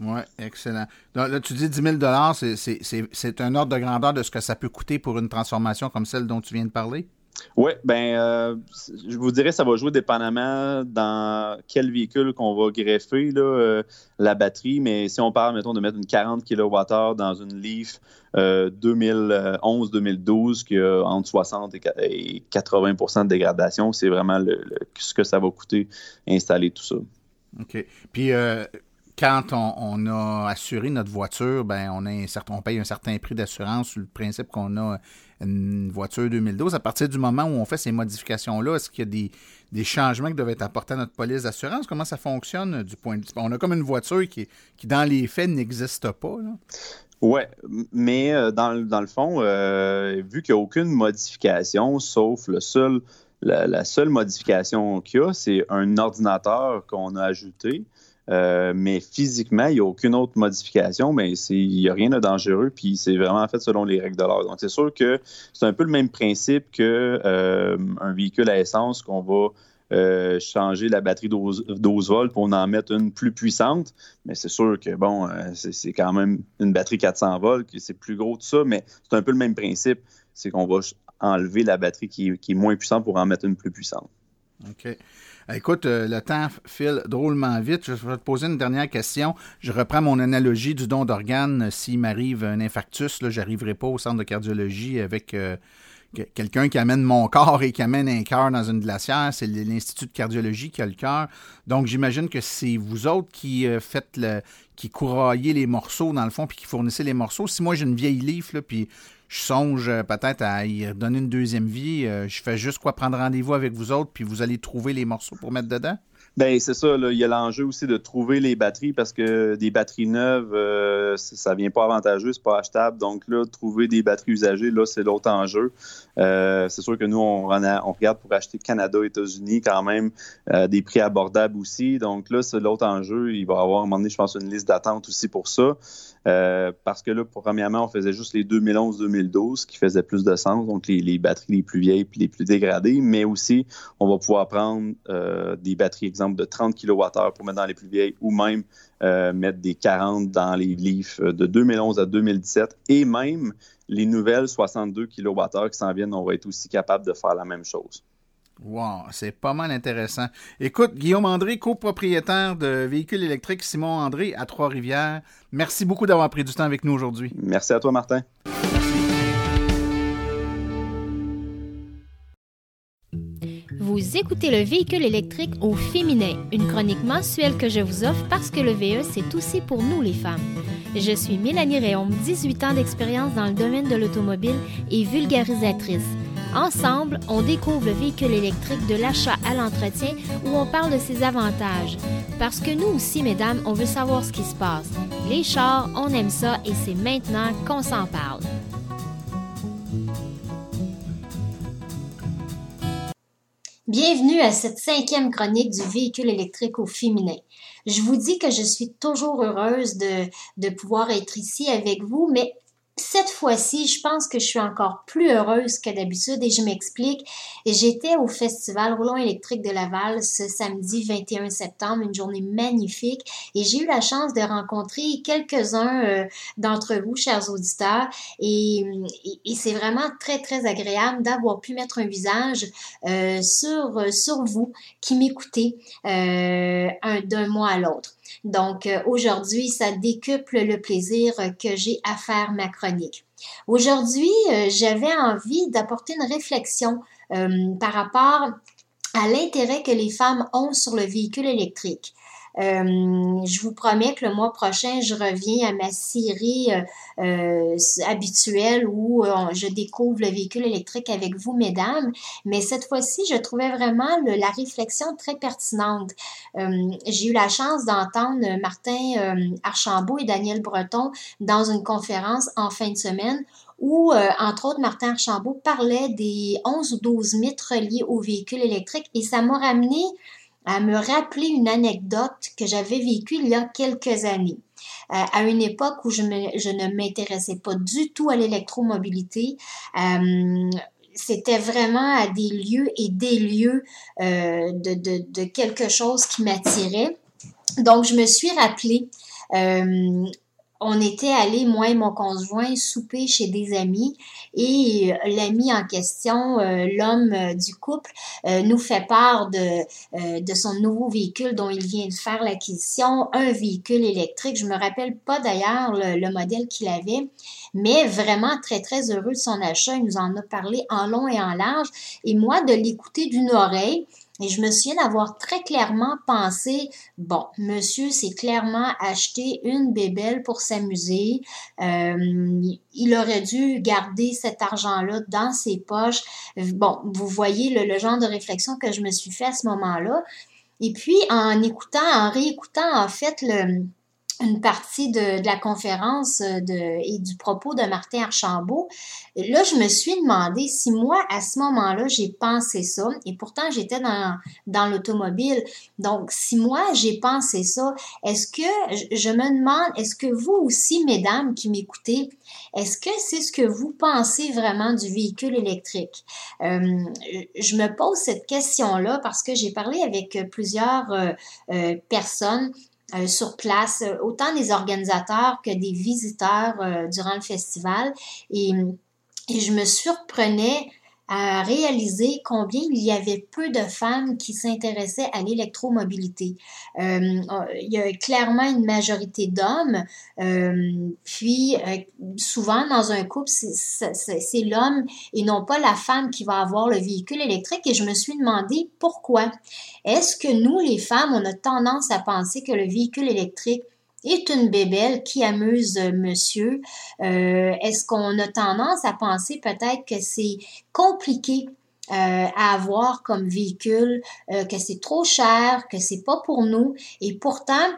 Oui, excellent. là, tu dis 10 000 c'est un ordre de grandeur de ce que ça peut coûter pour une transformation comme celle dont tu viens de parler? Oui, ben, euh, je vous dirais, ça va jouer dépendamment dans quel véhicule qu'on va greffer euh, la batterie. Mais si on parle, mettons, de mettre une 40 kWh dans une Leaf 2011-2012 euh, qui a entre 60 et 80% de dégradation, c'est vraiment ce que ça va coûter installer tout ça. OK. Puis, quand on, a assuré notre voiture, ben on, a un certain, on paye un certain prix d'assurance sur le principe qu'on a une voiture 2012. À partir du moment où on fait ces modifications-là, est-ce qu'il y a des, changements qui doivent être apportés à notre police d'assurance? Comment ça fonctionne du point de vue? On a comme une voiture qui, qui dans les faits, n'existe pas. Oui, mais euh, dans, le fond, euh, vu qu'il n'y a aucune modification, sauf la, la seule modification qu'il y a, c'est un ordinateur qu'on a ajouté. Euh, mais physiquement, il n'y a aucune autre modification, mais il n'y a rien de dangereux, puis c'est vraiment fait selon les règles de l'art. Donc, c'est sûr que c'est un peu le même principe qu'un euh, véhicule à essence qu'on va euh, changer la batterie 12, volts pour en mettre une plus puissante. Mais c'est sûr que, bon, c'est quand même une batterie 400 volts, c'est plus gros, tout ça, mais c'est un peu le même principe. C'est qu'on va enlever la batterie qui, qui, est moins puissante pour en mettre une plus puissante. OK. Écoute, euh, le temps file drôlement vite. Je vais te poser une dernière question. Je reprends mon analogie du don d'organes. S'il m'arrive un infarctus, je n'arriverai pas au centre de cardiologie avec euh, quelqu'un qui amène mon corps et qui amène un cœur dans une glacière. C'est l'Institut de cardiologie qui a le cœur. Donc, j'imagine que c'est vous autres qui euh, faites le, qui couraillez les morceaux, dans le fond, puis qui fournissez les morceaux. Si moi, j'ai une vieille livre, puis je songe euh, peut-être à y donner une deuxième vie. Euh, je fais juste quoi prendre rendez-vous avec vous autres, puis vous allez trouver les morceaux pour mettre dedans? Ben c'est ça. Il y a l'enjeu aussi de trouver les batteries parce que des batteries neuves, euh, ça vient pas avantageux, c'est pas achetable. Donc là, trouver des batteries usagées, là, c'est l'autre enjeu. c'est sûr que nous, on, on, regarde pour acheter Canada, États-Unis, quand même des prix abordables aussi. Donc là, c'est l'autre enjeu. Il va y avoir à un moment donné, je pense, une liste d'attente aussi pour ça. Euh, parce que là, premièrement, on faisait juste les 2011-2012 qui faisaient plus de sens, donc les, batteries les plus vieilles puis les plus dégradées, mais aussi on va pouvoir prendre euh, des batteries, exemple, de 30 kWh pour mettre dans les plus vieilles ou même euh, mettre des 40 dans les Leaf de 2011 à 2017 et même les nouvelles 62 kWh qui s'en viennent, on va être aussi capable de faire la même chose. Wow, c'est pas mal intéressant. Écoute, Guillaume André, copropriétaire de véhicules électriques Simon André à Trois-Rivières, merci beaucoup d'avoir pris du temps avec nous aujourd'hui. Merci à toi, Martin. Vous écoutez le véhicule électrique au féminin, une chronique mensuelle que je vous offre parce que le VE, c'est aussi pour nous les femmes. Je suis Mélanie Réaume, 18 ans d'expérience dans le domaine de l'automobile et vulgarisatrice. Ensemble, on découvre le véhicule électrique de l'achat à l'entretien où on parle de ses avantages. Parce que nous aussi, mesdames, on veut savoir ce qui se passe. Les chars, on aime ça et c'est maintenant qu'on s'en parle. Bienvenue à cette cinquième chronique du véhicule électrique au féminin. Je vous dis que je suis toujours heureuse de, de pouvoir être ici avec vous, mais cette fois-ci, je pense que je suis encore plus heureuse que d'habitude et je m'explique. J'étais au Festival Roulon électrique de Laval ce samedi 21 septembre, une journée magnifique et j'ai eu la chance de rencontrer quelques-uns euh, d'entre vous, chers auditeurs, et, c'est vraiment très, très agréable d'avoir pu mettre un visage euh, sur, sur vous qui m'écoutez euh, d'un mois à l'autre. Donc aujourd'hui, ça décuple le plaisir que j'ai à faire ma chronique. Aujourd'hui, j'avais envie d'apporter une réflexion par rapport à l'intérêt que les femmes ont sur le véhicule électrique. Euh, je vous promets que le mois prochain, je reviens à ma série euh, euh habituelle où je découvre le véhicule électrique avec vous, mesdames. Mais cette fois-ci, je trouvais vraiment la réflexion très pertinente. J'ai eu la chance d'entendre Martin Archambault et Daniel Breton dans une conférence en fin de semaine où, entre autres, Martin Archambault parlait des 11 ou 12 mythes reliés au véhicule électrique et ça m'a ramené à me rappeler une anecdote que j'avais vécue il y a quelques années. Euh, à une époque où je, ne m'intéressais pas du tout à l'électromobilité, euh, c'était vraiment à des lieux et des lieux euh, de, quelque chose qui m'attirait. Donc, je me suis rappelé on était allé, moi et mon conjoint, souper chez des amis et euh, l'ami en question, euh, l'homme euh, du couple, nous fait part de, de son nouveau véhicule dont il vient de faire l'acquisition, un véhicule électrique. Je me rappelle pas d'ailleurs le, le modèle qu'il avait, mais vraiment très très heureux de son achat. Il nous en a parlé en long et en large et moi de l'écouter d'une oreille. Et je me souviens d'avoir très clairement pensé, bon, monsieur s'est clairement acheté une bébelle pour s'amuser. Euh, il aurait dû garder cet argent-là dans ses poches. Bon, vous voyez le, le genre de réflexion que je me suis fait à ce moment-là. Et puis, en écoutant, en réécoutant, en fait, le, une partie de, de, la conférence euh, de, et du propos de Martin Archambault, là, je me suis demandé si moi, à ce moment-là, j'ai pensé ça, et pourtant, j'étais dans, dans l'automobile. Donc, si moi, j'ai pensé ça, est-ce que, je me demande, est-ce que vous aussi, mesdames qui m'écoutez, est-ce que c'est ce que vous pensez vraiment du véhicule électrique? Euh, je me pose cette question-là parce que j'ai parlé avec plusieurs euh, euh personnes euh, sur place, euh, autant des organisateurs que des visiteurs euh, durant le festival. Et, et je me surprenais à réaliser combien il y avait peu de femmes qui s'intéressaient à l'électromobilité. Euh, il y a clairement une majorité d'hommes, euh, puis euh, souvent dans un couple, c'est l'homme et non pas la femme qui va avoir le véhicule électrique. Et je me suis demandé pourquoi. Est-ce que nous, les femmes, on a tendance à penser que le véhicule électrique est une bébelle qui amuse euh, monsieur. Euh, est-ce qu'on a tendance à penser peut-être que c'est compliqué euh, à avoir comme véhicule, que c'est trop cher, que c'est pas pour nous, et pourtant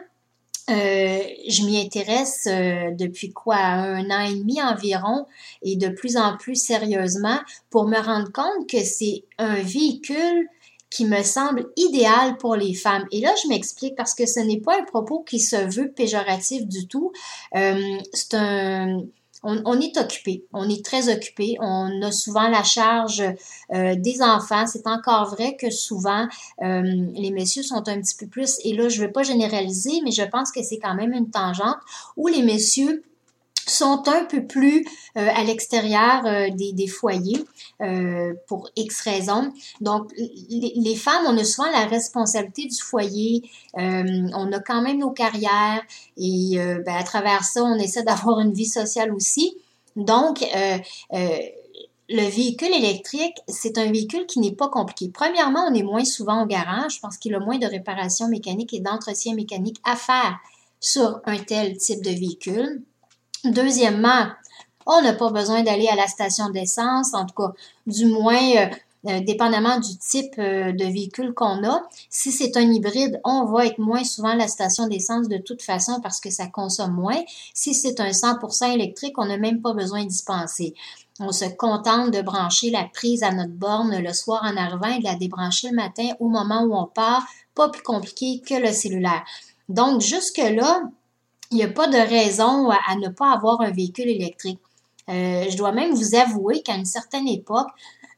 je m'y intéresse depuis quoi? Un an et demi environ et de plus en plus sérieusement pour me rendre compte que c'est un véhicule qui me semble idéal pour les femmes. Et là, je m'explique parce que ce n'est pas un propos qui se veut péjoratif du tout. Euh, c'est un... On, est occupé, on est très occupé, on a souvent la charge euh, des enfants. C'est encore vrai que souvent euh, les messieurs sont un petit peu plus, et là je ne veux pas généraliser, mais je pense que c'est quand même une tangente où les messieurs sont un peu plus euh, à l'extérieur euh, des, des, foyers euh, pour X raisons. Donc, les, femmes, on a souvent la responsabilité du foyer, on a quand même nos carrières et ben, à travers ça, on essaie d'avoir une vie sociale aussi. Donc, le véhicule électrique, c'est un véhicule qui n'est pas compliqué. Premièrement, on est moins souvent au garage parce qu'il a moins de réparations mécaniques et d'entretien mécanique à faire sur un tel type de véhicule. Deuxièmement, on n'a pas besoin d'aller à la station d'essence, en tout cas, du moins, euh, euh, dépendamment du type euh, de véhicule qu'on a. Si c'est un hybride, on va être moins souvent à la station d'essence de toute façon parce que ça consomme moins. Si c'est un 100% électrique, on n'a même pas besoin d'y penser. On se contente de brancher la prise à notre borne le soir en arrivant et de la débrancher le matin au moment où on part. Pas plus compliqué que le cellulaire. Donc, jusque-là, il n'y a pas de raison à, ne pas avoir un véhicule électrique. Euh, je dois même vous avouer qu'à une certaine époque,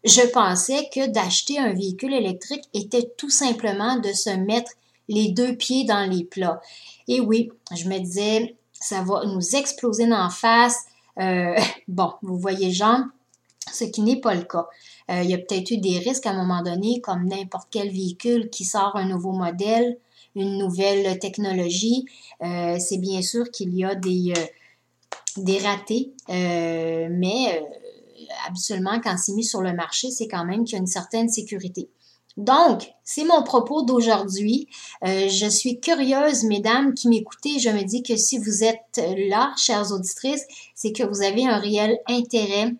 je pensais que d'acheter un véhicule électrique était tout simplement de se mettre les deux pieds dans les plats. Et oui, je me disais, ça va nous exploser d'en face. Euh, <laughs> bon, vous voyez, Jean, ce qui n'est pas le cas. Euh, il y a peut-être eu des risques à un moment donné, comme n'importe quel véhicule qui sort un nouveau modèle une nouvelle technologie, euh, c'est bien sûr qu'il y a des, euh, des ratés, mais absolument, quand c'est mis sur le marché, c'est quand même qu'il y a une certaine sécurité. Donc, c'est mon propos d'aujourd'hui. je suis curieuse, mesdames qui m'écoutez. Je me dis que si vous êtes là, chères auditrices, c'est que vous avez un réel intérêt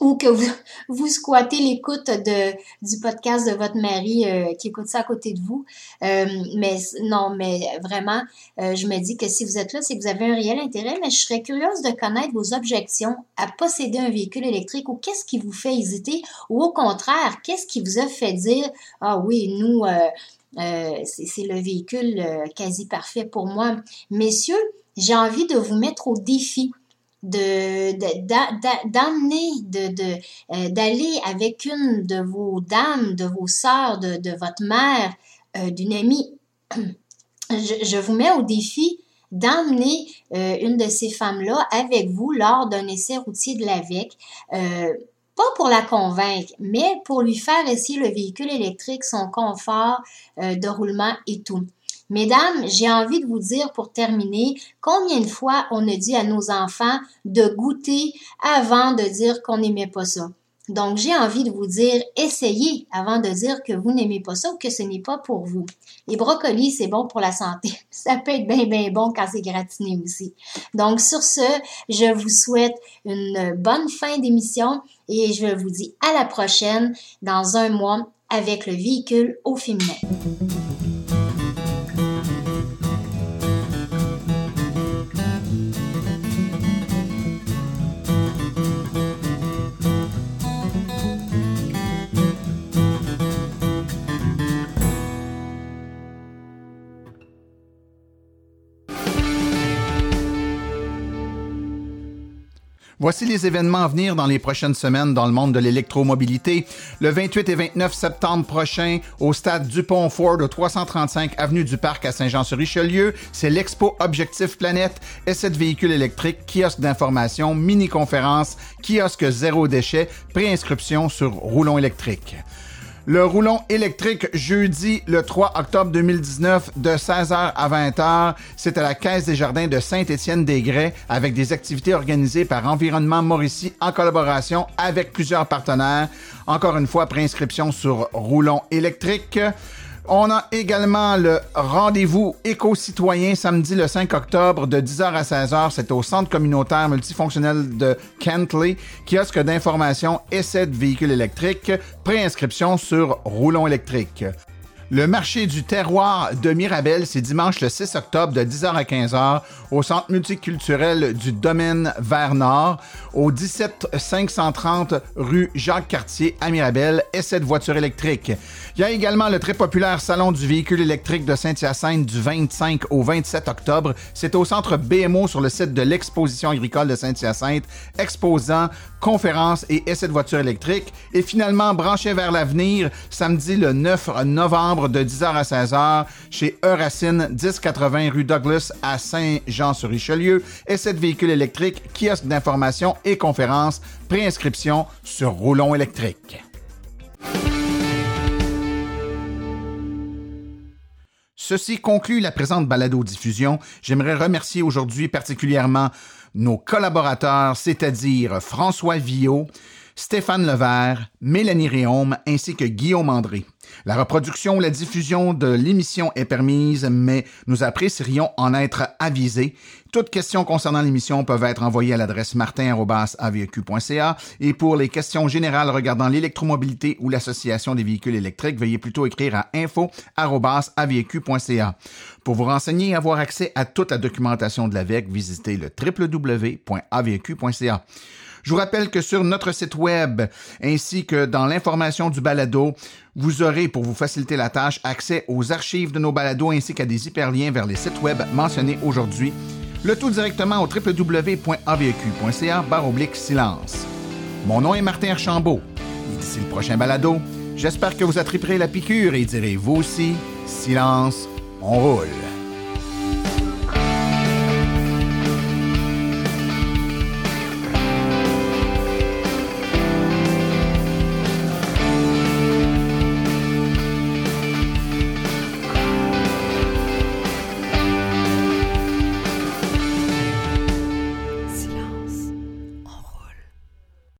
ou que vous, <laughs> vous squattez l'écoute de du podcast de votre mari euh, qui écoute ça à côté de vous. Euh, mais non, mais vraiment, euh, je me dis que si vous êtes là, c'est que vous avez un réel intérêt, mais je serais curieuse de connaître vos objections à posséder un véhicule électrique ou qu'est-ce qui vous fait hésiter ou au contraire, qu'est-ce qui vous a fait dire, ah oui, nous, c'est le véhicule quasi parfait pour moi. Messieurs, j'ai envie de vous mettre au défi d'amener euh, d'aller avec une de vos dames, de vos sœurs, de, votre mère, euh, d'une amie. <clears throat> Je, je, vous mets au défi d'emmener euh, une de ces femmes-là avec vous lors d'un essai routier de l'AVEC. pas pour la convaincre, mais pour lui faire essayer le véhicule électrique, son confort de roulement et tout. Mesdames, j'ai envie de vous dire pour terminer, combien de fois on a dit à nos enfants de goûter avant de dire qu'on n'aimait pas ça? Donc, j'ai envie de vous dire, essayez avant de dire que vous n'aimez pas ça ou que ce n'est pas pour vous. Les brocolis, c'est bon pour la santé. <laughs> Ça peut être bien, bien bon quand c'est gratiné aussi. Donc, sur ce, je vous souhaite une bonne fin d'émission et je vous dis à la prochaine dans un mois avec le véhicule au féminin. Voici les événements à venir dans les prochaines semaines dans le monde de l'électromobilité. Le 28 et 29 septembre prochain, au stade Dupont Ford, au 335 avenue du Parc à Saint-Jean-sur-Richelieu, c'est l'Expo Objectif Planète, essai de véhicules électriques, kiosque d'information, mini-conférence, kiosque zéro déchet, préinscription sur roulon électrique. Le roulon électrique jeudi le 3 octobre 2019 de 16h à 20h. C'est à la Caisse des Jardins de Saint-Étienne-des-Grès avec des activités organisées par Environnement Mauricie en collaboration avec plusieurs partenaires. Encore une fois, préinscription sur roulon électrique. On a également le rendez-vous éco-citoyen samedi le 5 octobre de 10h à 16h. C'est au centre communautaire multifonctionnel de Kentley. Kiosque d'information essai de véhicules électriques. Préinscription sur Roulon électrique. Le marché du terroir de Mirabel, c'est dimanche le 6 octobre de 10h à 15h au centre multiculturel du domaine vers Nord, au 17 530 rue Jacques-Cartier à Mirabel, essai de voitures électriques. Il y a également le très populaire Salon du véhicule électrique de Saint-Hyacinthe du 25 au 27 octobre. C'est au centre BMO sur le site de l'exposition agricole de Saint-Hyacinthe, exposant conférences et essais de voitures électriques. Et finalement, branché vers l'avenir, samedi le 9 novembre de 10h à 16h chez Euracine, 1080 rue Douglas à Saint-Jean-sur-Richelieu. Essais de véhicules électriques, kiosque d'information et conférences, préinscription sur Roulon électrique. Ceci conclut la présente balado-diffusion. J'aimerais remercier aujourd'hui particulièrement nos collaborateurs, c'est-à-dire François Villot, Stéphane Levert, Mélanie Réaume ainsi que Guillaume André. La reproduction ou la diffusion de l'émission est permise, mais nous apprécierions en être avisés. Toutes questions concernant l'émission peuvent être envoyées à l'adresse martin.avq.ca et pour les questions générales regardant l'électromobilité ou l'association des véhicules électriques, veuillez plutôt écrire à info.avq.ca. Pour vous renseigner et avoir accès à toute la documentation de l'AVEC, visitez le www.avq.ca. Je vous rappelle que sur notre site web ainsi que dans l'information du balado, vous aurez, pour vous faciliter la tâche, accès aux archives de nos balados ainsi qu'à des hyperliens vers les sites web mentionnés aujourd'hui. Le tout directement au www.avq.ca silence. Mon nom est Martin Archambault. D'ici le prochain balado, j'espère que vous attriperez la piqûre et direz vous aussi, silence, on roule.